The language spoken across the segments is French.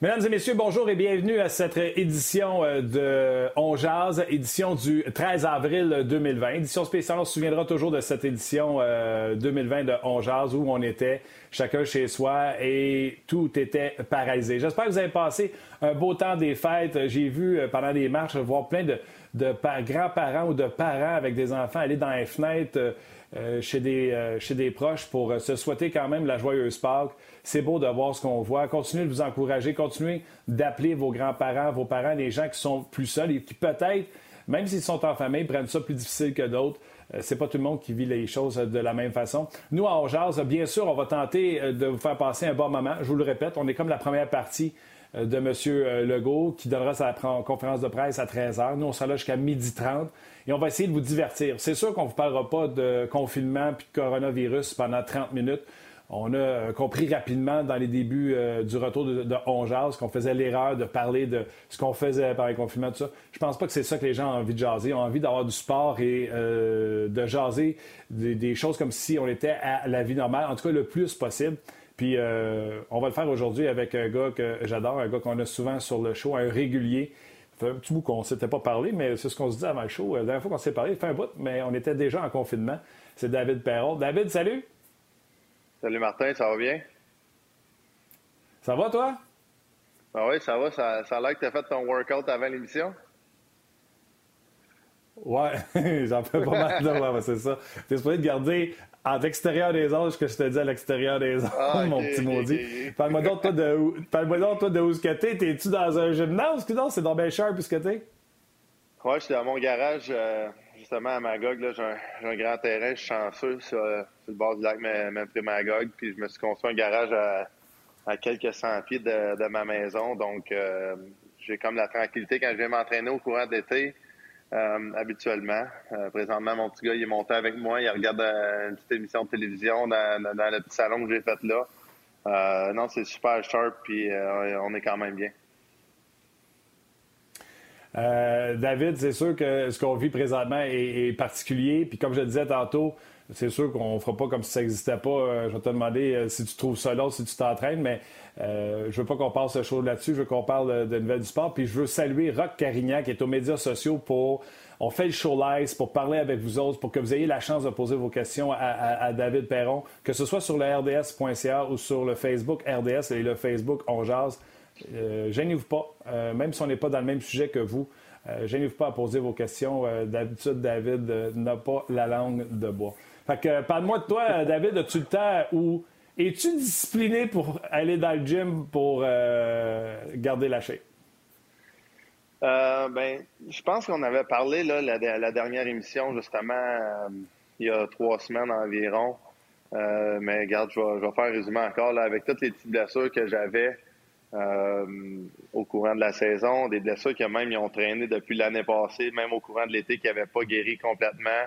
Mesdames et messieurs, bonjour et bienvenue à cette édition euh, de On Jazz, édition du 13 avril 2020. Édition spéciale, on se souviendra toujours de cette édition 2020 euh, de On Jazz où on était chacun chez soi et tout était paralysé. J'espère que vous avez passé un beau temps des fêtes. J'ai vu euh, pendant les marches voir plein de, de grands-parents ou de parents avec des enfants aller dans les fenêtres chez, des, euh, chez des proches pour euh, se souhaiter quand même la joyeuse Pâques. C'est beau de voir ce qu'on voit. Continuez de vous encourager, continuez d'appeler vos grands-parents, vos parents, les gens qui sont plus seuls et qui peut-être, même s'ils sont en famille, prennent ça plus difficile que d'autres. C'est pas tout le monde qui vit les choses de la même façon. Nous, à Orgeaz, bien sûr, on va tenter de vous faire passer un bon moment. Je vous le répète, on est comme la première partie de M. Legault qui donnera sa conférence de presse à 13h. Nous, on sera là jusqu'à 12h30 et on va essayer de vous divertir. C'est sûr qu'on ne vous parlera pas de confinement puis de coronavirus pendant 30 minutes. On a euh, compris rapidement dans les débuts euh, du retour de, de qu'on faisait l'erreur de parler de ce qu'on faisait par les confinements, tout ça. Je pense pas que c'est ça que les gens ont envie de jaser. Ils ont envie d'avoir du sport et euh, de jaser des, choses comme si on était à la vie normale, en tout cas le plus possible. Puis on va le faire aujourd'hui avec un gars que j'adore, un gars qu'on a souvent sur le show, un régulier fait un petit bout qu'on ne s'était pas parlé, mais c'est ce qu'on se dit avant le show. La dernière fois qu'on s'est parlé, il fait un bout, mais on était déjà en confinement. C'est David Perrault. David, salut! Salut Martin, ça va bien? Ça va toi? Ah oui, ça va. Ça, ça a l'air que tu as fait ton workout avant l'émission? Ouais, j'en fais pas mal. ouais, c'est ça. Tu es supposé de garder à l'extérieur des anges que je te dis à l'extérieur des anges, ah, mon petit maudit. Parle-moi donc, toi, de où, parle-moi donc, toi, de où ce que t'es. T'es-tu dans un gymnase? Non, c'est dans bien cher puisque t'es? Ouais, je suis dans mon garage, euh, justement, à Magog. Là, j'ai, un, grand terrain, je suis chanceux sur, euh, sur, le bord du lac même Magog. Puis je me suis construit un garage à, à quelques cent pieds de, de ma maison. Donc, euh, j'ai comme la tranquillité quand je viens m'entraîner au courant d'été. Euh, habituellement. Euh, présentement, mon petit gars, il est monté avec moi. Il regarde euh, une petite émission de télévision dans, le petit salon que j'ai fait là. non, c'est super sharp, puis on est quand même bien. David, c'est sûr que ce qu'on vit présentement est, particulier. Puis comme je le disais tantôt, c'est sûr qu'on fera pas comme si ça n'existait pas. je vais te demander si tu trouves ça là, si tu t'entraînes, mais euh, je veux pas qu'on passe chaud là-dessus. Je veux qu'on parle de, nouvelles du sport. Puis je veux saluer Rock Carignan qui est aux médias sociaux pour. On fait le show live pour parler avec vous autres, pour que vous ayez la chance de poser vos questions à, David Perron, que ce soit sur le RDS.ca ou sur le Facebook RDS et le Facebook On Jazz. Euh, gênez-vous pas, euh, même si on n'est pas dans le même sujet que vous. Euh, gênez-vous pas à poser vos questions. D'habitude, David n'a pas la langue de bois. Fait que parle-moi de toi, David. As-tu le temps où es-tu discipliné pour aller dans le gym pour euh, garder la shape? Euh, ben, je pense qu'on avait parlé là, la, dernière émission, justement, euh, il y a trois semaines environ. mais regarde, je vais, faire un résumé encore. Là, avec toutes les petites blessures que j'avais au courant de la saison, des blessures qui même ils ont traîné depuis l'année passée, même au courant de l'été qui n'avaient pas guéri complètement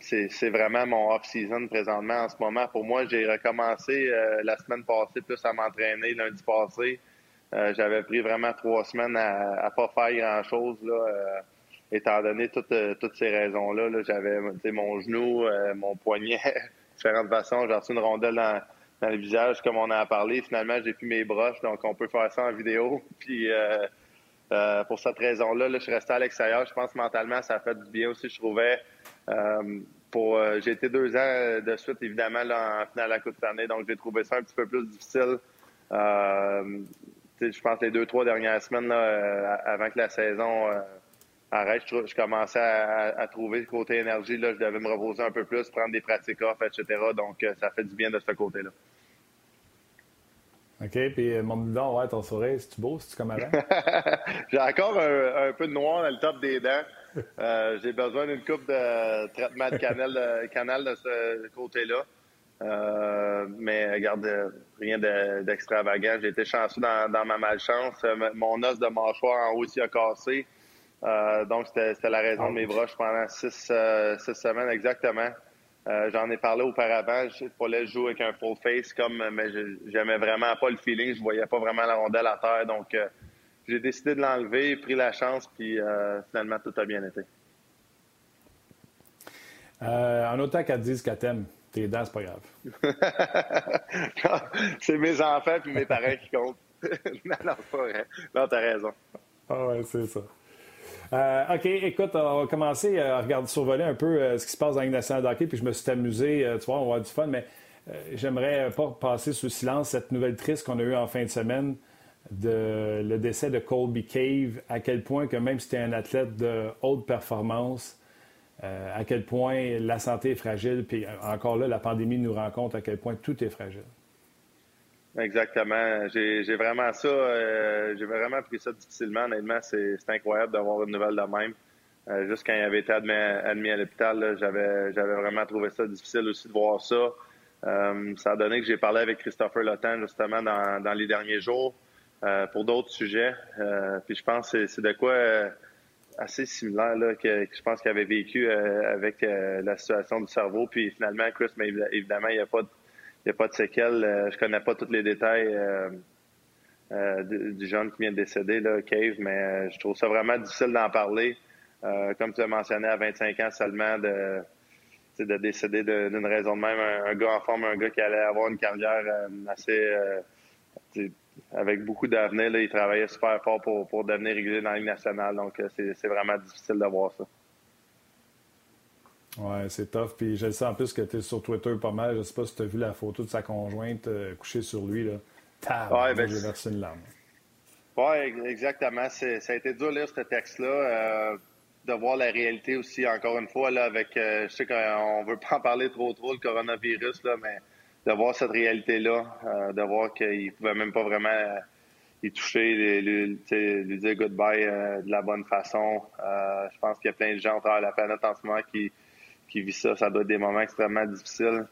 c'est vraiment mon off-season présentement en ce moment. Pour moi, j'ai recommencé euh, la semaine passée plus à m'entraîner lundi passé. Euh, j'avais pris vraiment trois semaines à, à pas faire grand-chose, euh, étant donné toutes, toutes ces raisons-là. -là, J'avais mon genou, mon poignet, différentes façons. J'ai reçu une rondelle dans, dans, le visage, comme on en a parlé. Finalement, j'ai plus mes broches, donc on peut faire ça en vidéo. Puis pour cette raison-là, là, je suis resté à l'extérieur. Je pense mentalement, ça a fait du bien aussi, je trouvais. Euh, pour, euh, j'ai été deux ans de suite, évidemment, là, en finale à la Coupe année, donc j'ai trouvé ça un petit peu plus difficile. Euh, je pense les deux, trois dernières semaines avant que la saison arrête, je, commençais à, trouver le côté énergie. Là, je devais me reposer un peu plus, prendre des pratiques off, etc. Donc, ça fait du bien de ce côté-là. OK, puis mon bidon, ouais, ton sourire, c'est-tu beau? C'est-tu comme avant? J'ai encore un, peu de noir dans le top des dents. Euh, j'ai besoin d'une coupe de traitement de canal, de, canal de ce côté-là. Euh, mais regarde, rien d'extravagant. J'ai été chanceux dans, ma malchance. Mon os de mâchoire en haut aussi a cassé. Euh, donc, c'était la raison de mes broches pendant six, semaines exactement. J'en ai parlé auparavant. Je fallait jouer avec un full face, comme, mais j'aimais vraiment pas le feeling. Je voyais pas vraiment la rondelle à terre. Donc, j'ai décidé de l'enlever, pris la chance, puis euh, finalement, tout a bien été. Euh, en autant qu'elle dise qu'elle t'aime, Tes dents, c'est pas grave. c'est mes enfants puis mes parents qui comptent. non, non, pas vrai. Non, t'as raison. Ah ouais, c'est ça. Euh, OK, écoute, on va commencer à regarder, survoler un peu ce qui se passe dans la nationale hockey, puis je me suis amusé, tu vois, on va avoir du fun, mais j'aimerais pas passer sous silence cette nouvelle triste qu'on a eue en fin de semaine de le décès de Colby Cave, à quel point que même si tu es un athlète de haute performance, à quel point la santé est fragile, puis encore là, la pandémie nous rend compte à quel point tout est fragile. Exactement. J'ai vraiment ça, euh, j'ai vraiment pris ça difficilement. Honnêtement, c'est incroyable d'avoir une nouvelle de même. Euh, juste quand il avait été admis, à l'hôpital, j'avais vraiment trouvé ça difficile aussi de voir ça. Euh, ça a donné que j'ai parlé avec Christopher Lotan justement dans, dans les derniers jours pour d'autres sujets. puis je pense que c'est de quoi assez similaire que, je pense qu'il avait vécu avec la situation du cerveau. Puis finalement, Chris, mais évidemment, il n'y a pas de a pas de séquelles. Euh, je connais pas tous les détails euh, euh, du jeune qui vient de décéder, Cave, mais je trouve ça vraiment difficile d'en parler. comme tu as mentionné, à 25 ans seulement, de, de décéder d'une raison de même. Un, gars en forme, un gars qui allait avoir une carrière assez avec beaucoup d'avenir. Il travaillait super fort pour, pour devenir régulier dans la Ligue nationale. Donc, c'est vraiment difficile de voir ça. Ouais, c'est tough. Puis je sais en plus que tu es sur Twitter pas mal. Je sais pas si tu as vu la photo de sa conjointe euh, couchée sur lui. Là. ouais, ben, j'ai versé une larme. Oui, exactement. Ça a été dur de lire ce texte-là. Euh, de voir la réalité aussi, encore une fois, là, avec. Euh, je sais qu'on veut pas en parler trop trop, le coronavirus, là, mais de voir cette réalité-là, de voir qu'il ne pouvait même pas vraiment y toucher, lui, dire goodbye de la bonne façon. je pense qu'il y a plein de gens à travers la planète en ce moment qui qui vit ça. Ça doit être des moments extrêmement difficiles.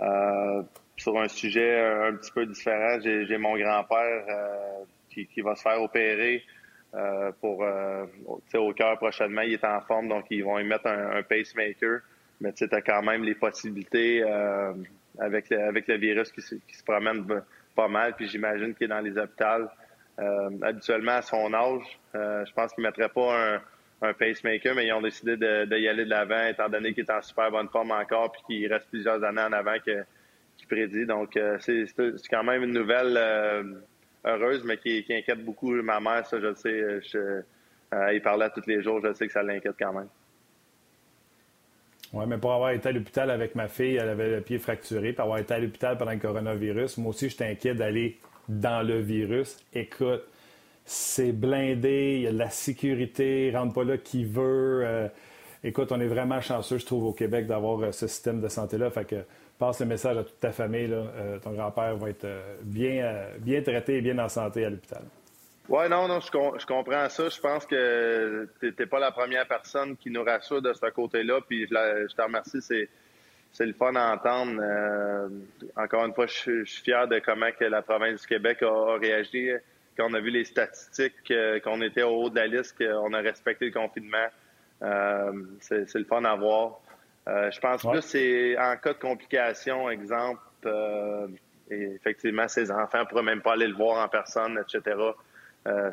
Euh, sur un sujet un petit peu différent, j'ai mon grand-père euh, qui, qui, va se faire opérer euh, pour au cœur prochainement. Il est en forme, donc ils vont y mettre un, pacemaker. Mais tu as quand même les possibilités avec, le, avec le virus qui, qui, se promène pas mal. Puis j'imagine qu'il est dans les hôpitaux. habituellement, à son âge, je pense qu'il ne mettrait pas un pacemaker, mais ils ont décidé de, y aller de l'avant, étant donné qu'il est en super bonne forme encore, puis qu'il reste plusieurs années en avant qu'il prédit. Donc, euh, c'est quand même une nouvelle euh, heureuse, mais qui, inquiète beaucoup ma mère. Ça, je le sais. Je, euh, il parlait tous les jours. Je sais que ça l'inquiète quand même. Oui, mais pour avoir été à l'hôpital avec ma fille, elle avait le pied fracturé, pour avoir été à l'hôpital pendant le coronavirus, moi aussi, j'étais inquiet d'aller dans le virus. Écoute, c'est blindé, il y a de la sécurité, rentre pas là qui veut. Euh, écoute, on est vraiment chanceux, je trouve, au Québec d'avoir euh, ce système de santé-là. Fait que passe le message à toute ta famille. Euh, ton grand-père va être bien, bien traité et bien en santé à l'hôpital. Oui, non, non, je, comprends ça. Je pense que tu n'es pas la première personne qui nous rassure de ce côté-là. Puis je, te remercie, c'est, c'est le fun à entendre. encore une fois, je, suis fier de comment que la province du Québec a réagi on a vu les statistiques, euh, qu'on était au haut de la liste, qu'on a respecté le confinement, euh, c'est le fun à voir. Euh, je pense que c'est en cas de complication, exemple, effectivement, ses enfants ne pourraient même pas aller le voir en personne, etc.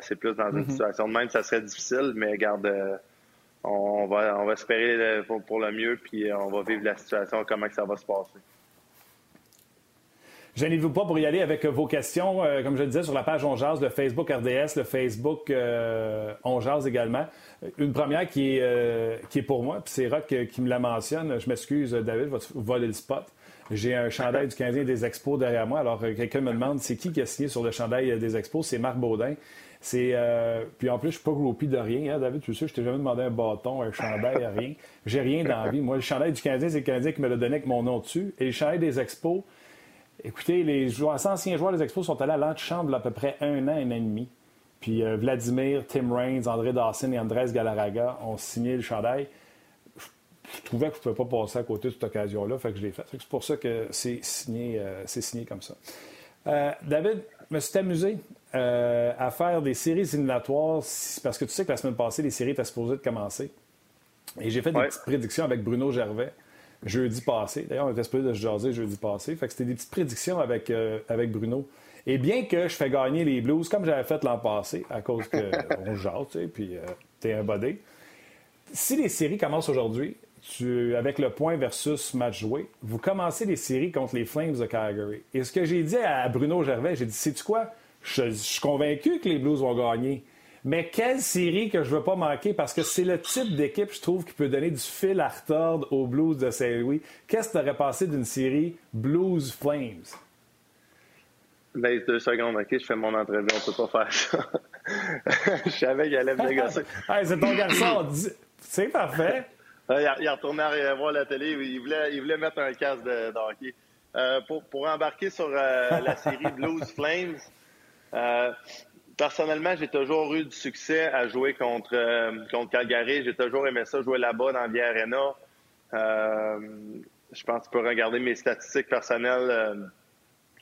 c'est plus dans une mm-hmm. situation de même, ça serait difficile, mais garde, on, va, on va espérer pour, le mieux, puis on va vivre la situation, comment ça va se passer. Gênez-vous pas pour y aller avec vos questions, euh, comme je le disais, sur la page On le Facebook RDS, le Facebook euh, également. Une première qui est, euh, qui est pour moi, puis c'est Rock qui me la mentionne. Je m'excuse, David, va voler le spot. J'ai un chandail du Canadien des Expos derrière moi. Alors, euh, quelqu'un me demande c'est qui qui a signé sur le chandail des Expos? C'est Marc Baudin. C'est puis en plus, je suis pas groupie de rien, hein, David. Tu sais, je t'ai jamais demandé un bâton, un chandail, rien. J'ai rien d'envie. Moi, le chandail du Canadien, c'est le Canadien qui me l'a donné avec mon nom dessus. Et le chandail des Expos, Écoutez, les joueurs, anciens joueurs des Expos sont allés à l'antichambre à peu près un an, un an et demi. Puis euh, Vladimir, Tim Raines, André Dawson et Andrés Galarraga ont signé le chandail. Je, trouvais que je ne pouvais pas passer à côté de cette occasion-là, fait que je l'ai fait. c'est pour ça que c'est signé, euh, signé comme ça. Euh, David, je me suis amusé à faire des séries éliminatoires parce que tu sais que la semaine passée, les séries étaient supposées de commencer. Et j'ai fait des petites prédictions avec Bruno Gervais jeudi passé. D'ailleurs, on était supposé de se jaser jeudi passé. Fait que c'était des petites prédictions avec, euh, avec Bruno. Et bien que je fais gagner les Blues, comme j'avais fait l'an passé, à cause qu'on jase, tu sais, puis euh, t'es un body. Si les séries commencent aujourd'hui, tu, avec le point versus match joué, vous commencez les séries contre les Flames de Calgary. Et ce que j'ai dit à Bruno Gervais, j'ai dit, sais-tu quoi? Je, suis convaincu que les Blues vont gagner. Mais quelle série que je veux pas manquer parce que c'est le type d'équipe, je trouve, qui peut donner du fil à retordre aux Blues de Saint-Louis. Qu'est-ce que tu aurais passé d'une série Blues Flames? Ben, deux secondes, OK, je fais mon entrevue, on peut pas faire ça. je savais qu'il allait me négocier. c'est ton garçon, c'est parfait. Il a, retourné à voir la télé, il voulait, il voulait mettre un casque de, hockey. Euh, pour, pour, embarquer sur euh, la série Blues Flames, euh, personnellement, j'ai toujours eu du succès à jouer contre, contre Calgary. J'ai toujours aimé ça, jouer là-bas dans Via Arena. je pense que tu peux regarder mes statistiques personnelles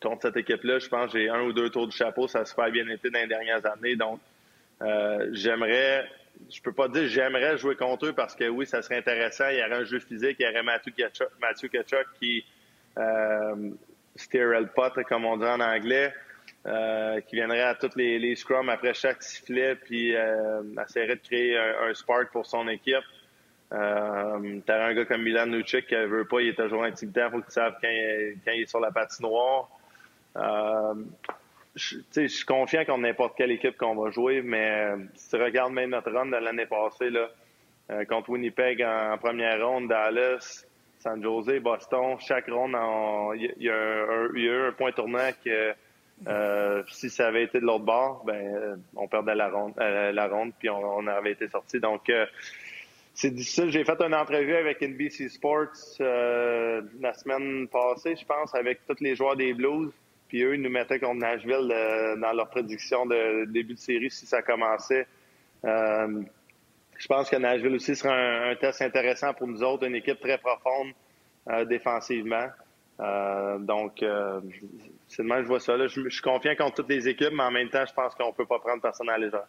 contre cette équipe-là. Je pense que j'ai un ou deux tours du chapeau. Ça a super bien été dans les dernières années. Donc, j'aimerais je peux pas dire j'aimerais jouer contre eux parce que oui, ça serait intéressant. Il y aurait un jeu physique, il y aurait Kachuk, Matthew qui euh, pot, comme on dit en anglais, euh, qui viendrait à tous les, scrums après chaque sifflet, puis euh, essaierait de créer un, spark pour son équipe. Euh, T'as un gars comme Milan Nucik qui veut pas, il est toujours intimidant, faut qu'il sache quand, quand, il est sur la patinoire. Euh, je, suis confiant contre n'importe quelle équipe qu'on va jouer, mais euh, si tu regardes même notre run de l'année passée, là, euh, contre Winnipeg en, première ronde, Dallas, San Jose, Boston, chaque ronde, il y, a eu un point tournant que euh, si ça avait été de l'autre bord, ben on perdait la ronde, la ronde puis on, on, avait été sorti. Donc c'est difficile. J'ai fait une entrevue avec NBC Sports la semaine passée, je pense, avec tous les joueurs des Blues. Puis eux, ils nous mettaient contre Nashville euh, dans leur prédiction de début de série si ça commençait. Euh, je pense que Nashville aussi sera un, test intéressant pour nous autres, une équipe très profonde euh, défensivement. donc, c'est de je vois ça. Là. Je, suis confiant contre toutes les équipes, mais en même temps, je pense qu'on peut pas prendre personne à légère.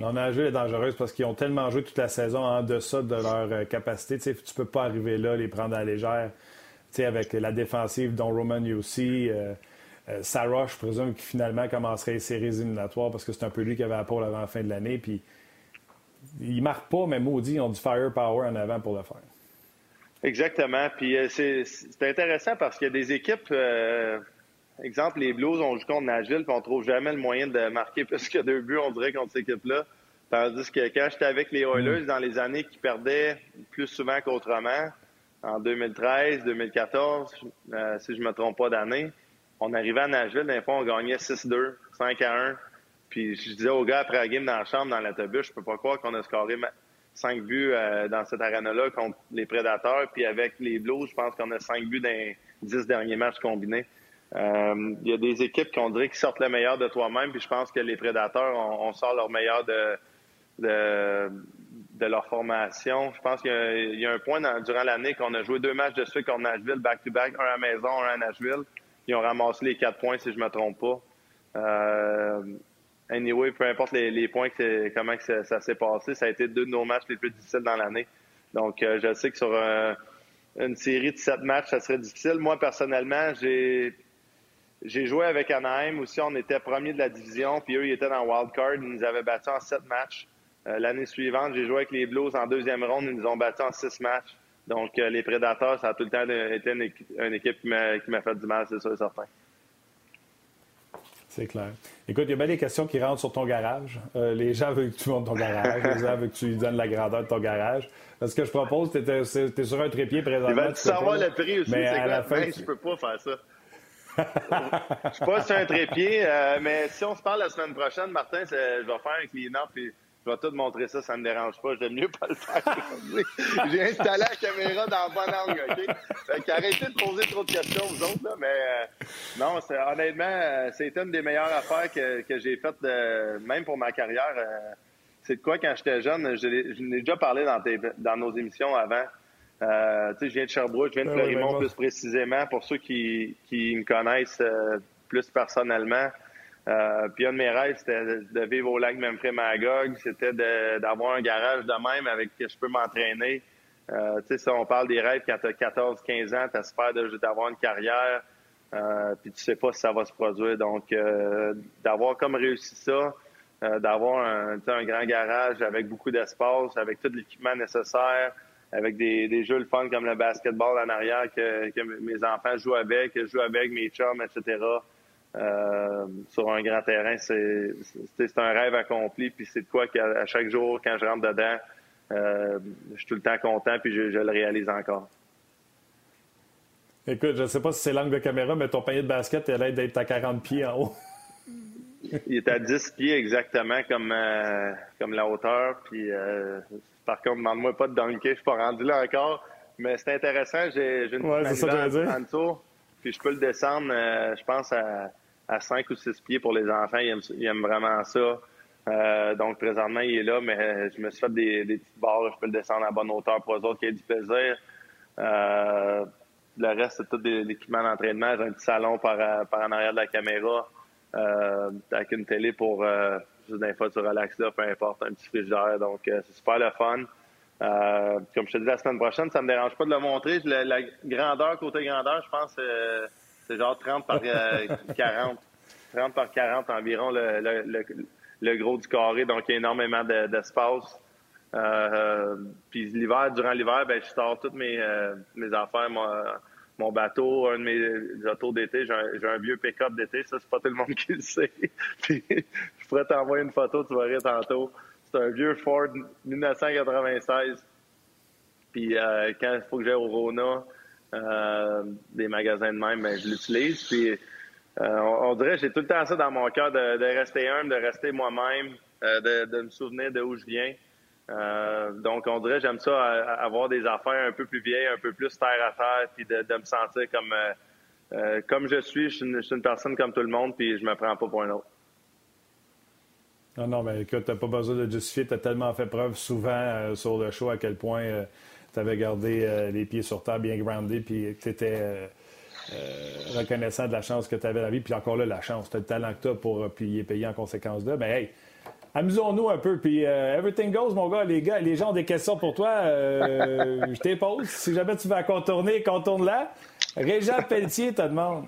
Non, Nashville est dangereuse parce qu'ils ont tellement joué toute la saison en deçà de leur capacité. Tu tu peux pas arriver là, les prendre à la légère avec la défensive dont Roman aussi. Euh, euh, Sarah, je présume, qui finalement commencerait les séries éliminatoires parce que c'est un peu lui qui avait la pôle avant la fin de l'année. Puis il marque pas, mais maudit, ils ont du firepower en avant pour le faire. Exactement. Puis euh, c'est intéressant parce qu'il y a des équipes, exemple, les Blues, on joue contre Nashville, puis on trouve jamais le moyen de marquer plus que deux buts, on dirait, contre cette équipe-là. Tandis que quand j'étais avec les Oilers mm. dans les années qui perdaient plus souvent qu'autrement, en 2013, 2014, euh, si je me trompe pas d'année. On arrivait à Nashville, d'un fois, on gagnait 6-2, 5-1. Puis je disais aux gars après la game dans la chambre, dans l'autobus, je peux pas croire qu'on a scoré 5 buts euh, dans cette arène-là contre les Prédateurs. Puis avec les Blues, je pense qu'on a 5 buts dans les 10 derniers matchs combinés. Euh, il y a des équipes qu'on dirait qui sortent le meilleur de toi-même. Puis je pense que les Prédateurs, on, sort leur meilleur de, de, de leur formation. Je pense qu'il y, a un point durant l'année qu'on a joué deux matchs de suite contre Nashville, back-to-back, un à maison, un à Nashville. Ils ont ramassé les quatre points, si je me trompe pas. Euh, anyway, peu importe les, points, comment ça, s'est passé, ça a été deux de nos matchs les plus difficiles dans l'année. Donc, euh, je sais que sur une série de sept matchs, ça serait difficile. Moi, personnellement, j'ai j'ai joué avec Anaheim aussi. On était premier de la division, puis eux, ils étaient dans Wild Card. Ils nous avaient battus en sept matchs. Euh, l'année suivante, j'ai joué avec les Blues en deuxième ronde. Ils nous ont battus en six matchs. Donc, euh, les Prédateurs, ça a tout le temps été une, équipe qui m'a fait du mal, c'est sûr et certain. C'est clair. Écoute, il y a bien des questions qui rentrent sur ton garage. Euh, les gens veulent que tu montes ton garage. les gens veulent que tu lui donnes la grandeur de ton garage. Ce que je propose, tu es, sur un trépied présentement. Tu savoir le prix aussi. Mais à la fin, ben, tu... je peux pas faire ça. je suis pas sur un trépied, mais si on se parle la semaine prochaine, Martin, je vais faire un clean-up je vais tout montrer ça, ça ne me dérange pas. J'aime mieux pas le faire. J'ai installé la caméra dans le bon angle, OK? Fait arrêtez de poser trop de questions, vous autres, là, mais euh, non, honnêtement, euh, c'est une des meilleures affaires que, que j'ai faites, même pour ma carrière. Euh, c'est de quoi, quand j'étais jeune, je l'ai déjà parlé dans, dans nos émissions avant. Euh, tu sais, je viens de Sherbrooke, je viens de Fleurimont plus précisément, pour ceux qui, qui me connaissent plus personnellement. Euh, puis un de mes rêves, c'était de vivre au lac Memphremagog. C'était d'avoir un garage de même avec que je peux m'entraîner. Euh, tu sais, on parle des rêves quand tu as 14, 15 ans, tu espères d'avoir une carrière, euh, puis tu sais pas si ça va se produire. Donc, euh, d'avoir comme réussi ça, d'avoir un, un, grand garage avec beaucoup d'espace, avec tout l'équipement nécessaire, avec des, des, jeux le fun comme le basketball en arrière que, que mes enfants jouent avec, que je joue avec mes chums, etc. Euh, sur un grand terrain, c'est un rêve accompli, puis c'est de quoi qu'à chaque jour, quand je rentre dedans, euh, je suis tout le temps content, puis je, je le réalise encore. Écoute, je ne sais pas si c'est l'angle de caméra, mais ton panier de basket, il a l'air d'être à 40 pieds en haut. il est à 10 pieds exactement comme, euh, comme la hauteur. Puis, euh, par contre, demande-moi pas de dunker, je suis pas rendu là encore. Mais c'est intéressant, j'ai une ouais, en, dessous, puis je peux le descendre, euh, je pense, à, à 5 ou 6 pieds pour les enfants. Ils aiment, vraiment ça. donc, présentement, il est là, mais je me suis fait des, des petites barres. Je peux le descendre à bonne hauteur pour eux autres qui aient du plaisir. le reste, c'est tout l'équipement d'entraînement. J'ai un petit salon par, par en arrière de la caméra euh, avec une télé pour euh, juste des fois tu relaxes là, peu importe, un petit frigidaire. Donc euh, c'est super le fun. Euh, comme je te dis la semaine prochaine, ça me dérange pas de le montrer. La, grandeur, côté grandeur, je pense euh, c'est genre 30 par 40. 30 par 40 environ le, le, le, gros du carré, donc il y a énormément d'espace. Euh, puis l'hiver, durant l'hiver, ben je sors toutes mes, mes affaires, moi, mon bateau, un de mes autos d'été, j'ai un, vieux pick-up d'été, ça, c'est pas tout le monde qui le sait. je pourrais t'envoyer une photo, tu verrais tantôt. C'est un vieux Ford 1996. Puis euh, quand il faut que j'aille au Rona, euh, des magasins de même, ben, je l'utilise. Puis euh, on, dirait, j'ai tout le temps ça dans mon cœur de, rester humble, de rester moi-même, de, de me souvenir de où je viens. Euh, donc, on dirait, j'aime ça, avoir des affaires un peu plus vieilles, un peu plus terre à terre, puis de, me sentir comme euh, euh, comme je suis. Je suis, une, personne comme tout le monde, puis je me prends pas pour un autre. Non, non, mais écoute, t'as pas besoin de justifier. Tu as tellement fait preuve souvent sur le show à quel point tu avais gardé les pieds sur terre, bien groundé, puis que tu étais reconnaissant de la chance que tu avais dans la vie. Puis encore là, la chance, tu as le talent que tu as pour payer, payer en conséquence de. Mais hey, amusons-nous un peu. Puis euh, everything goes, mon gars. Les gars, les gens ont des questions pour toi. Euh, je t'épose. Si jamais tu vas contourner, contourne-la. Régent Pelletier te demande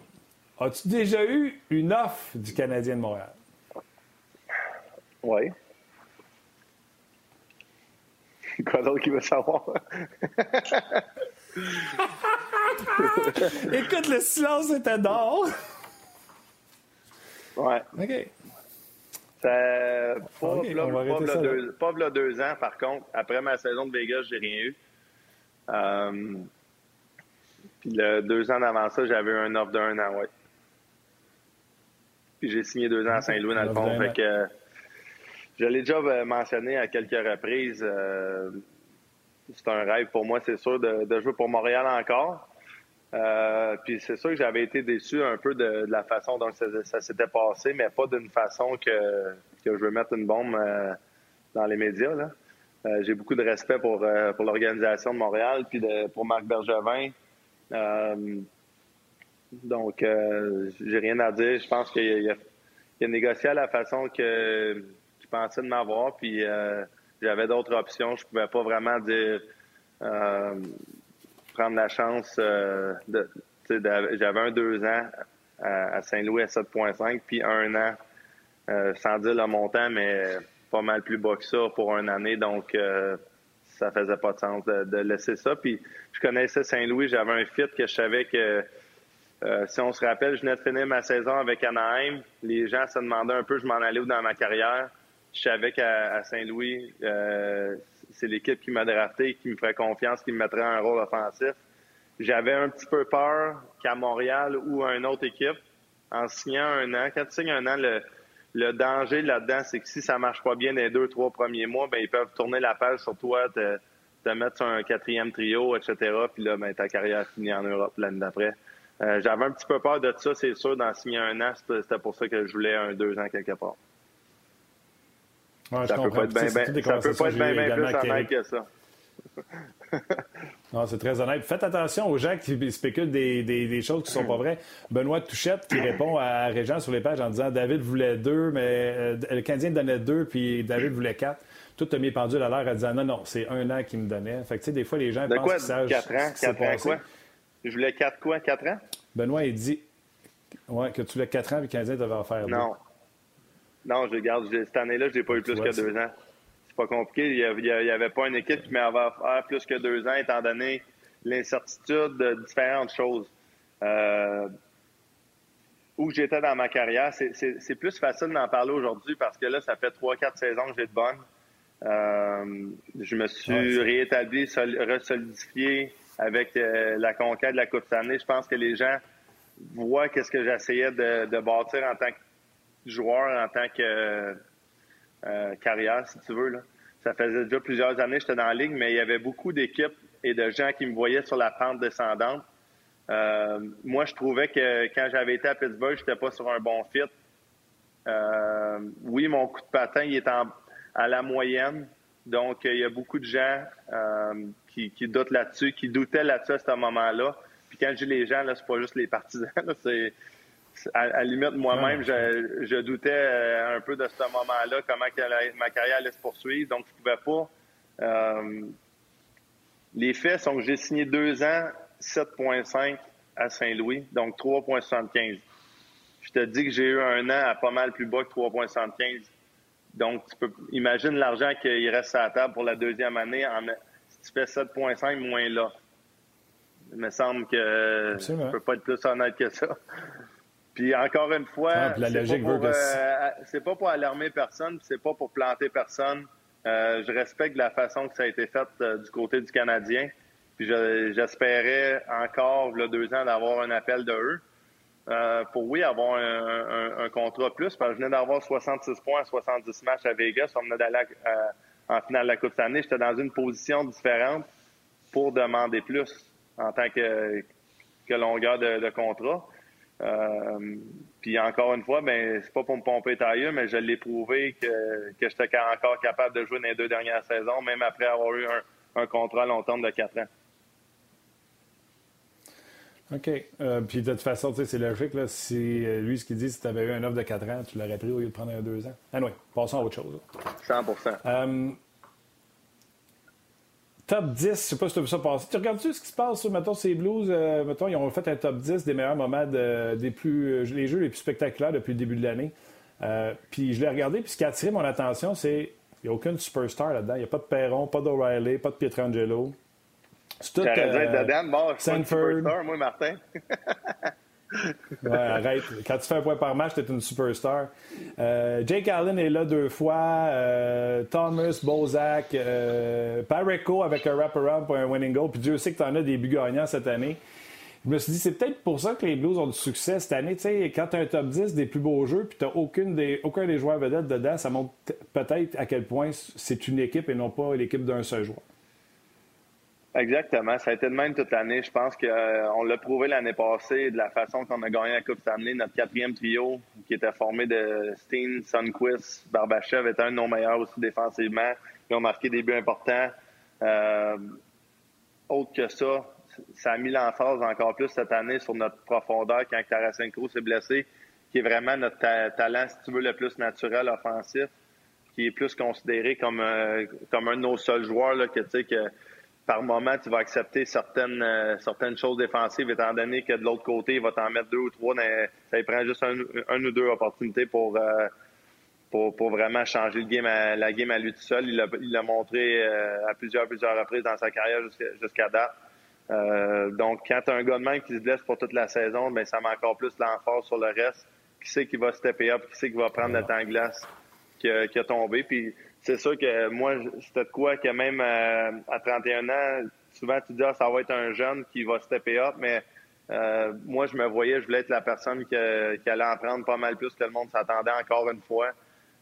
As-tu déjà eu une offre du Canadien de Montréal? Oui. Quoi d'autre qu'il veut savoir? Écoute, le silence était d'or. Ouais. OK. Ça, pas, okay, deux, ans, par contre. Après ma saison de Vegas, j'ai rien eu. Euh, puis le deux ans avant ça, j'avais un offre d'un an, ouais. Puis j'ai signé deux ans à Saint-Louis, dans le fond. Fait que, je l'ai déjà euh, mentionné à quelques reprises. Euh, c'est un rêve pour moi, c'est sûr, de, jouer pour Montréal encore. Euh, puis c'est sûr que j'avais été déçu un peu de, la façon dont ça, s'était passé, mais pas d'une façon que, que je veux mettre une bombe dans les médias. J'ai beaucoup de respect pour, pour l'organisation de Montréal, puis de, pour Marc Bergevin. donc, j'ai rien à dire. Je pense qu'il a, a, négocié à la façon que qu'il pensait de m'avoir, puis j'avais d'autres options. Je pouvais pas vraiment dire prendre la chance euh, de. J'avais un deux ans à, Saint-Louis à 7,5, puis un an, euh, sans dire le montant, mais pas mal plus bas que ça pour une année. Donc, euh, ça faisait pas de sens de, laisser ça. Puis, je connaissais Saint-Louis, j'avais un fit que je savais que. si on se rappelle, je venais de finir ma saison avec Anaheim. Les gens se demandaient un peu je m'en allais où dans ma carrière. Je savais qu'à Saint-Louis, c'est l'équipe qui m'a drafté, qui me ferait confiance, qui me mettrait un rôle offensif. J'avais un petit peu peur qu'à Montréal ou à une autre équipe, en signant un an, quand tu signes un an, le, danger là-dedans, c'est que si ça marche pas bien les deux, trois premiers mois, ben ils peuvent tourner la page sur toi, te, mettre sur un quatrième trio, etc. Puis là, ben, ta carrière finit en Europe l'année d'après. Euh, j'avais un petit peu peur de ça, c'est sûr, d'en signer un an. C'était pour ça que je voulais un deux ans quelque part ça, peut pas être bien, ça peut pas être bien, plus honnête que ça. non, c'est très honnête. Faites attention aux gens qui spéculent des, des, des choses qui ne sont pas vraies. Benoît Touchette qui répond à Régent sur les pages en disant David voulait deux, mais euh, le Canadien donnait deux, puis David voulait quatre. Tout a mis pendule à l'air en disant non, non, c'est un an qu'il me donnait. Fait que, tu sais, des fois, les gens de pensent qu'ils savent. Quatre ans, quatre ans, quoi? Je voulais quatre quoi? Quatre ans? Benoît, il dit ouais, que tu voulais quatre ans, puis le Canadien devait en faire non. Non, je garde. Cette année-là, je n'ai pas eu plus que deux ans. C'est pas compliqué. Il n'y avait pas une équipe qui m'avait offert plus que deux ans, étant donné l'incertitude de différentes choses. Euh, où j'étais dans ma carrière, c'est plus facile d'en parler aujourd'hui parce que là, ça fait trois, quatre saisons que j'ai de bonnes. Euh, je me suis réétabli, resolidifié avec euh, la conquête de la Coupe année. Je pense que les gens voient qu'est-ce que j'essayais de, de, bâtir en tant que joueur, en tant que euh, carrière, si tu veux. Là. Ça faisait déjà plusieurs années que j'étais dans la ligue, mais il y avait beaucoup d'équipes et de gens qui me voyaient sur la pente descendante. Euh, moi, je trouvais que quand j'avais été à Pittsburgh, je n'étais pas sur un bon fit. Euh, oui, mon coup de patin, il est à la moyenne. Donc, il y a beaucoup de gens euh, qui, doutent là-dessus, qui doutaient là-dessus à ce moment-là. Puis quand je dis les gens, là, c'est pas juste les partisans, à, la limite moi-même, je, doutais un peu de ce moment-là, comment ma carrière allait se poursuivre. Donc, je pouvais pas. les faits sont que j'ai signé deux ans 7,5 à Saint-Louis, donc 3,75. Je te dis que j'ai eu un an à pas mal plus bas que 3,75. Donc, tu peux imagine l'argent qu'il reste à la table pour la deuxième année en, si tu fais 7,5 moins là. Il me semble que je ne peux pas être plus honnête que ça. Puis encore une fois, ah, la logique veut que euh, c'est pas pour alarmer personne, c'est pas pour planter personne. Euh, je respecte la façon que ça a été fait euh, du côté du Canadien. Puis j'espérais encore, le deux ans, d'avoir un appel de eux. Euh, pour oui, avoir un, contrat plus, parce que je venais d'avoir 66 points 70 matchs à Vegas. On venait d'aller euh, en finale de la Coupe année. J'étais dans une position différente pour demander plus en tant que, que longueur de, contrat. Euh, puis encore une fois, ben c'est pas pour me pomper tailleux, mais je l'ai prouvé que, que j'étais encore capable de jouer dans les deux dernières saisons, même après avoir eu un, un contrat à long terme de quatre ans. OK. Euh, puis de toute façon, c'est logique. Là, si euh, lui, ce qu'il dit, si tu avais eu un offre de 4 ans, tu l'aurais pris au lieu de prendre un 2 ans. Ah oui, passons à autre chose. 100 euh, Top 10, je sais pas si tu as vu ça passer. Tu regardes-tu ce qui se passe sur, mettons, ces Blues? mettons, ils ont fait un top 10 des meilleurs moments des plus. les jeux les plus spectaculaires depuis le début de l'année. puis je l'ai regardé, puis ce qui a attiré mon attention, c'est qu'il n'y a aucune superstar là-dedans. Il n'y a pas de Perron, pas d'O'Reilly, pas de Pietrangelo. C'est tout. Euh, de superstar, moi, Martin. ouais, arrête. Quand tu fais un point par match, tu es une superstar. Euh, Jake Allen est là deux fois. Euh, Thomas, Bozak, euh, Pareco avec un wraparound pour un winning goal. Puis Dieu sait que tu en as des buts gagnants cette année. Je me suis dit, c'est peut-être pour ça que les Blues ont du succès cette année. Sais, quand tu as un top 10 des plus beaux jeux, puis tu n'as aucun des joueurs vedettes dedans, ça montre peut-être à quel point c'est une équipe et non pas l'équipe d'un seul joueur. Exactement. Ça a été de même toute l'année. Je pense qu'on euh, l'a prouvé l'année passée de la façon qu'on a gagné la Coupe Stanley. Notre quatrième trio, qui était formé de Steen, Sunquist, Barbachev, était un de nos meilleurs aussi défensivement. Ils ont marqué des buts importants. Euh, autre que ça, ça a mis l'emphase encore plus cette année sur notre profondeur quand Tarasenko s'est blessé, qui est vraiment notre talent, si tu veux, le plus naturel offensif, qui est plus considéré comme, euh, comme un de nos seuls joueurs là, que tu sais que par moment, tu vas accepter certaines euh, certaines choses défensives, étant donné que de l'autre côté, il va t'en mettre deux ou trois. ça prend juste un, ou deux opportunités pour, euh, pour, pour, vraiment changer le game la game à lui tout seul. Il l'a il montré euh, à plusieurs, plusieurs reprises dans sa carrière jusqu'à date. donc, quand tu as un gars de même qui se blesse pour toute la saison, ben, ça met encore plus l'emphase sur le reste. Qui sait qui va stepper up, qui sait qui va prendre le temps de glace qui a, qui a tombé? Puis c'est sûr que moi, c'était de quoi que même euh, à, 31 ans, souvent tu dis ah, ça va être un jeune qui va stepper up, mais euh, moi, je me voyais, je voulais être la personne qui, allait en prendre pas mal plus que le monde s'attendait encore une fois.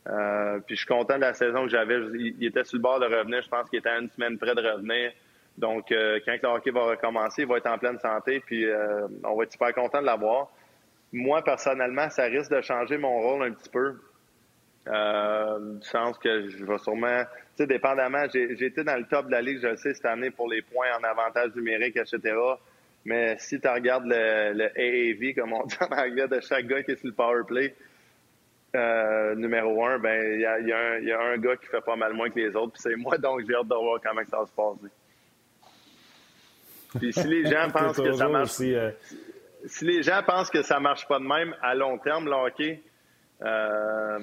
Euh, puis je suis content de la saison que j'avais. Il, était sur le bord de revenir. Je pense qu'il était à une semaine près de revenir. Donc, quand le hockey va recommencer, il va être en pleine santé. Puis on va être super content de l'avoir. Moi, personnellement, ça risque de changer mon rôle un petit peu. Euh, du sens que je vais sûrement, tu sais, dépendamment, j'ai été dans le top de la ligue, je le sais, cette année pour les points en avantage numérique, etc. Mais si tu regardes le, le, AAV, comme on dit en anglais, de chaque gars qui est sur le power play, euh, numéro un, ben il y a, y, a un, y a un gars qui fait pas mal moins que les autres, puis c'est moi, donc j'ai hâte de voir comment ça va se passer. Puis si les gens pensent que ça marche, euh, si les gens pensent que ça marche pas de même à long terme, le hockey, euh,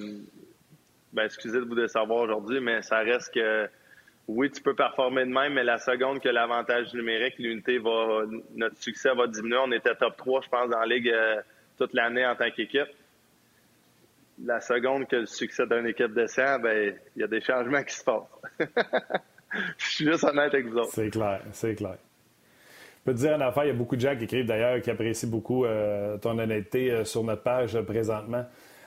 ben, excusez de vous décevoir aujourd'hui, mais ça reste que oui, tu peux performer de même, mais la seconde que l'avantage numérique, l'unité va, notre succès va diminuer. On était top 3, je pense, dans la ligue euh, toute l'année en tant qu'équipe. La seconde que le succès d'une équipe descend, ben, il y a des changements qui se passent. je suis juste honnête avec vous autres. C'est clair, c'est clair. Je peux te dire en affaire, il y a beaucoup de gens qui écrivent d'ailleurs, qui apprécient beaucoup euh, ton honnêteté euh, sur notre page présentement.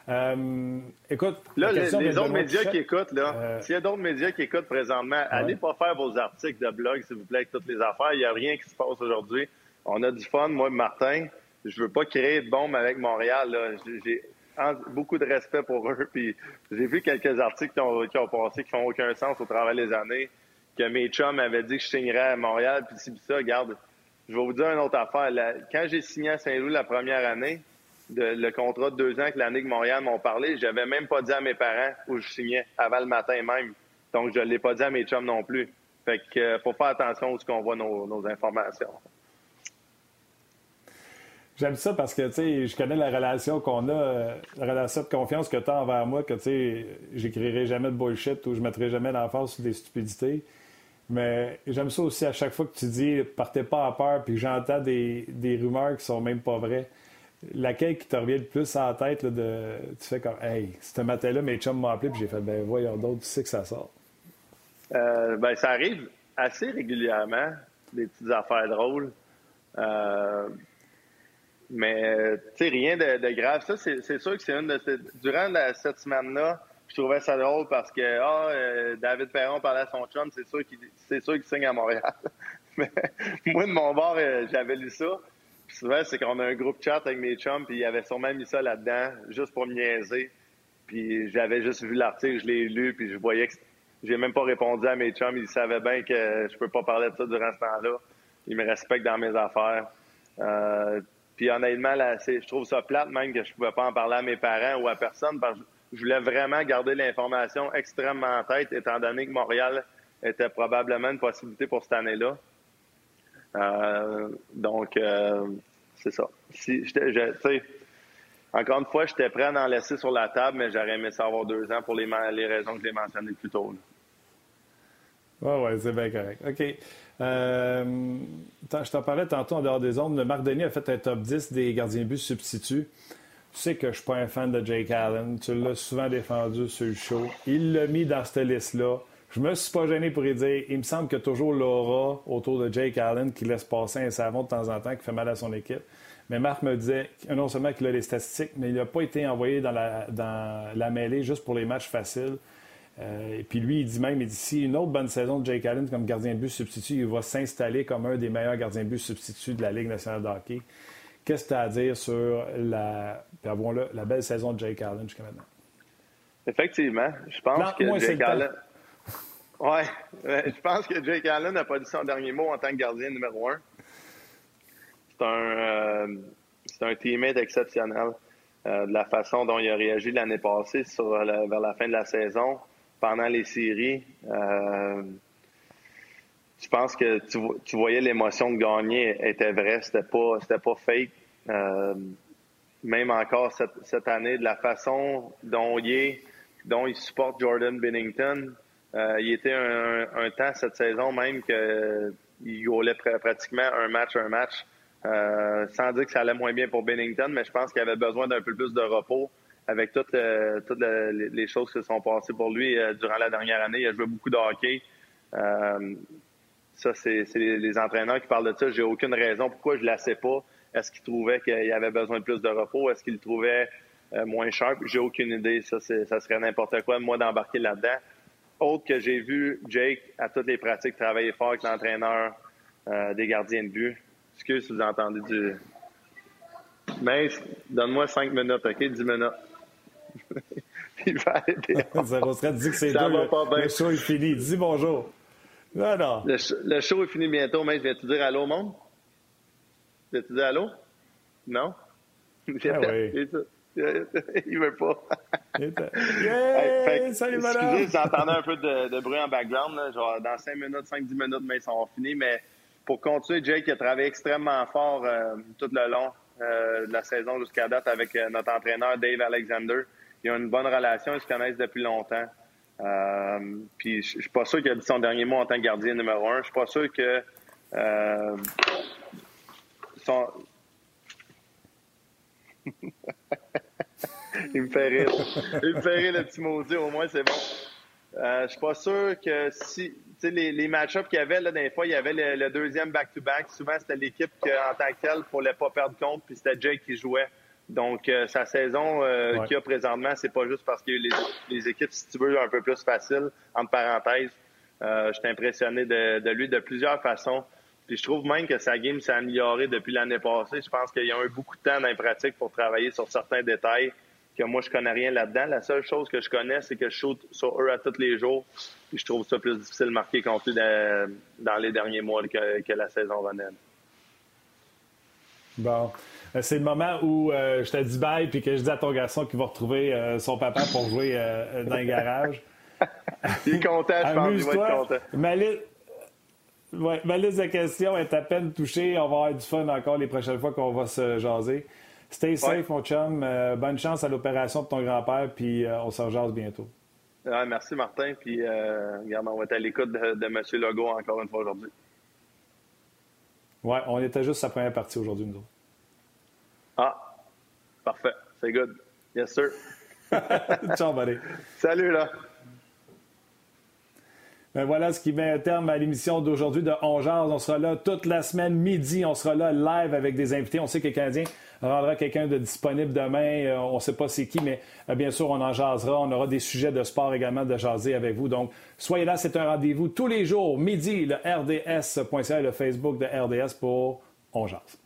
Euh, écoute, là, les, autres médias qui écoutent, là, euh, s'il y a d'autres médias qui écoutent présentement, allez pas faire vos articles de blog, s'il vous plaît, avec toutes les affaires. Il n'y a rien qui se passe aujourd'hui. On a du fun, moi, Martin. Je veux pas créer de bombe avec Montréal. J'ai beaucoup de respect pour eux. Puis j'ai vu quelques articles qui ont, qui ont passé qui font aucun sens au travers des années. Que mes chums avaient dit que je signerais à Montréal. Puis si ça, regarde, je vais vous dire une autre affaire. quand j'ai signé à Saint-Louis la première année, le contrat de deux ans que la Ligue Montréal m'ont parlé, j'avais même pas dit à mes parents où je signais avant le matin même. Donc, je l'ai pas dit à mes chums non plus. Fait que euh, faut faire attention où qu'on voit nos, informations. J'aime ça parce que, tu sais, je connais la relation qu'on a, euh, la relation de confiance que tu as envers moi, que, tu sais, j'écrirai jamais de bullshit ou je mettrai jamais l'emphase sur des stupidités. Mais j'aime ça aussi à chaque fois que tu dis partez pas à peur puis j'entends des, des rumeurs qui sont même pas vraies laquelle qui te revient le plus la tête, de, tu fais comme, hey, ce matin-là, mes chums m'ont appelé, puis j'ai fait, ben voyons d'autres, tu sais que ça sort. Euh, ben, ça arrive assez régulièrement, des petites affaires drôles. Euh, mais, tu sais, rien de, grave. Ça, c'est sûr que c'est une de ces... Durant cette semaine-là, je trouvais ça drôle parce que, ah, euh, David Perron parlait à son chum, c'est sûr qu'il signe à Montréal. mais moi, de mon bord, j'avais lu ça souvent, c'est qu'on a un groupe chat avec mes chums, puis il avait sûrement mis ça là-dedans, juste pour me niaiser. Puis j'avais juste vu l'article, je l'ai lu, puis je voyais que j'ai même pas répondu à mes chums. Ils savaient bien que je peux pas parler de ça durant ce temps-là. Ils me respectent dans mes affaires. Euh, puis honnêtement, je trouve ça plate même que je pouvais pas en parler à mes parents ou à personne parce que je voulais vraiment garder l'information extrêmement en tête, étant donné que Montréal était probablement une possibilité pour cette année-là. Euh, donc, euh, c'est ça. Si, encore une fois, j'étais prêt à en laisser sur la table, mais j'aurais aimé ça avoir deux ans pour les, les raisons que j'ai mentionnées plus tôt. Oui, oui, c'est bien correct. OK. Euh, je t'en parlais tantôt en dehors des ondes. Marc Denis a fait un top 10 des gardiens de but substituts. Tu sais que je ne suis pas un fan de Jake Allen. Tu l'as souvent défendu sur le show. Il l'a mis dans cette liste-là. Je me suis pas gêné pour y dire, il me semble que toujours l'aura autour de Jake Allen qui laisse passer un savon de temps en temps qui fait mal à son équipe. Mais Marc me disait non seulement qu'il a les statistiques, mais il n'a pas été envoyé dans la, dans la mêlée juste pour les matchs faciles. Euh, et puis lui, il dit même, il dit, si une autre bonne saison de Jake Allen comme gardien de but substitut, il va s'installer comme un des meilleurs gardiens de but substituts de la Ligue nationale de hockey. Qu'est-ce que tu as à dire sur la, la belle saison de Jake Allen jusqu'à maintenant? Effectivement. Je pense que Jake Allen... Oui, je pense que Jake Allen n'a pas dit son dernier mot en tant que gardien numéro un. C'est un, euh, c'est un teammate exceptionnel. Euh, de la façon dont il a réagi l'année passée sur vers la fin de la saison, pendant les séries. Euh, je pense que tu, voyais l'émotion de gagner était vraie, c'était pas c'était pas fake. Euh, même encore cette, cette, année, de la façon dont il est, dont il supporte Jordan Bennington, euh, il était un, un, temps cette saison même qu'il gaulait pratiquement un match, un match. Euh, sans dire que ça allait moins bien pour Bennington, mais je pense qu'il avait besoin d'un peu plus de repos avec toutes, euh, toutes les choses qui se sont passées pour lui durant la dernière année. Il a joué beaucoup de hockey. ça, c'est les entraîneurs qui parlent de ça. J'ai aucune raison pourquoi je ne la sais pas. Est-ce qu'il trouvait qu'il avait besoin de plus de repos? Est-ce qu'il trouvait moins sharp? J'ai aucune idée. Ça, ça serait n'importe quoi moi d'embarquer là-dedans autre que j'ai vu Jake à toutes les pratiques travailler fort avec l'entraîneur euh, des gardiens de but. Excuse si vous entendez du. Mais donne-moi 5 minutes, OK? 10 minutes. Il va arrêter. Ça dit que c'est deux. Le, le, show est fini. Dis bonjour. Non, non. Le, show est fini bientôt, mais je vais te dire allô, monde? Je vais te dire allô? Non? Ah oui. il veut pas. yeah, salut, excusez, entendez un peu de, bruit en background. Là, genre dans 5 minutes, 5-10 minutes, mais ils sont finis. Mais pour continuer, Jake a travaillé extrêmement fort euh, tout le long euh, de la saison jusqu'à date avec euh, notre entraîneur Dave Alexander, ils ont une bonne relation, ils se connaissent depuis longtemps. Euh, puis je suis pas sûr qu'il a dit son dernier mot en tant que gardien numéro un. Je suis pas sûr que euh, son... Il me fait rire. Il me fait rire le petit maudit, au moins c'est bon. Euh, je suis pas sûr que si. Tu sais, les, les match-ups qu'il y avait, là, des fois, il y avait le, deuxième back-to-back. Souvent, c'était l'équipe en tant que telle, il ne fallait pas perdre compte, puis c'était Jake qui jouait. Donc, euh, sa saison euh, qu'il a présentement, c'est pas juste parce qu'il y a les, les, équipes, si tu veux, un peu plus faciles, entre parenthèses. Euh, je suis impressionné de, de, lui de plusieurs façons. Puis je trouve même que sa game s'est améliorée depuis l'année passée. Je pense qu'il y a eu beaucoup de temps dans les pratiques pour travailler sur certains détails que moi, je connais rien là-dedans. La seule chose que je connais, c'est que je shoot sur eux à tous les jours. Puis je trouve ça plus difficile de marquer contre eux dans, les derniers mois que, que la saison venait. Bon. Euh, c'est le moment où euh, je te dis bye puis que je dis à ton garçon qu'il va retrouver euh, son papa pour jouer dans le garage. il est content, je pense. Il va être content. Ma, ma liste de questions est à peine touchée. On va avoir du fun encore les prochaines fois qu'on va se jaser. Stay safe, mon chum. Euh, bonne chance à l'opération de ton grand-père, puis euh, on se rejase bientôt. merci, Martin. Puis, euh, regarde, on va être à l'écoute de, de, M. Legault encore une fois aujourd'hui. Oui, on était juste sa première partie aujourd'hui, nous autres. Ah, parfait. C'est good. Yes, sir. Ciao, buddy. Salut, là. Ben voilà ce qui met un terme à l'émission d'aujourd'hui de On On sera là toute la semaine, midi. On sera là live avec des invités. On sait que les rendra quelqu'un de disponible demain. Euh, on ne sait pas c'est qui, mais euh, bien sûr, on en jasera. On aura des sujets de sport également de jaser avec vous. Donc, soyez là. C'est un rendez-vous tous les jours, midi, le RDS.ca et le Facebook de RDS pour On.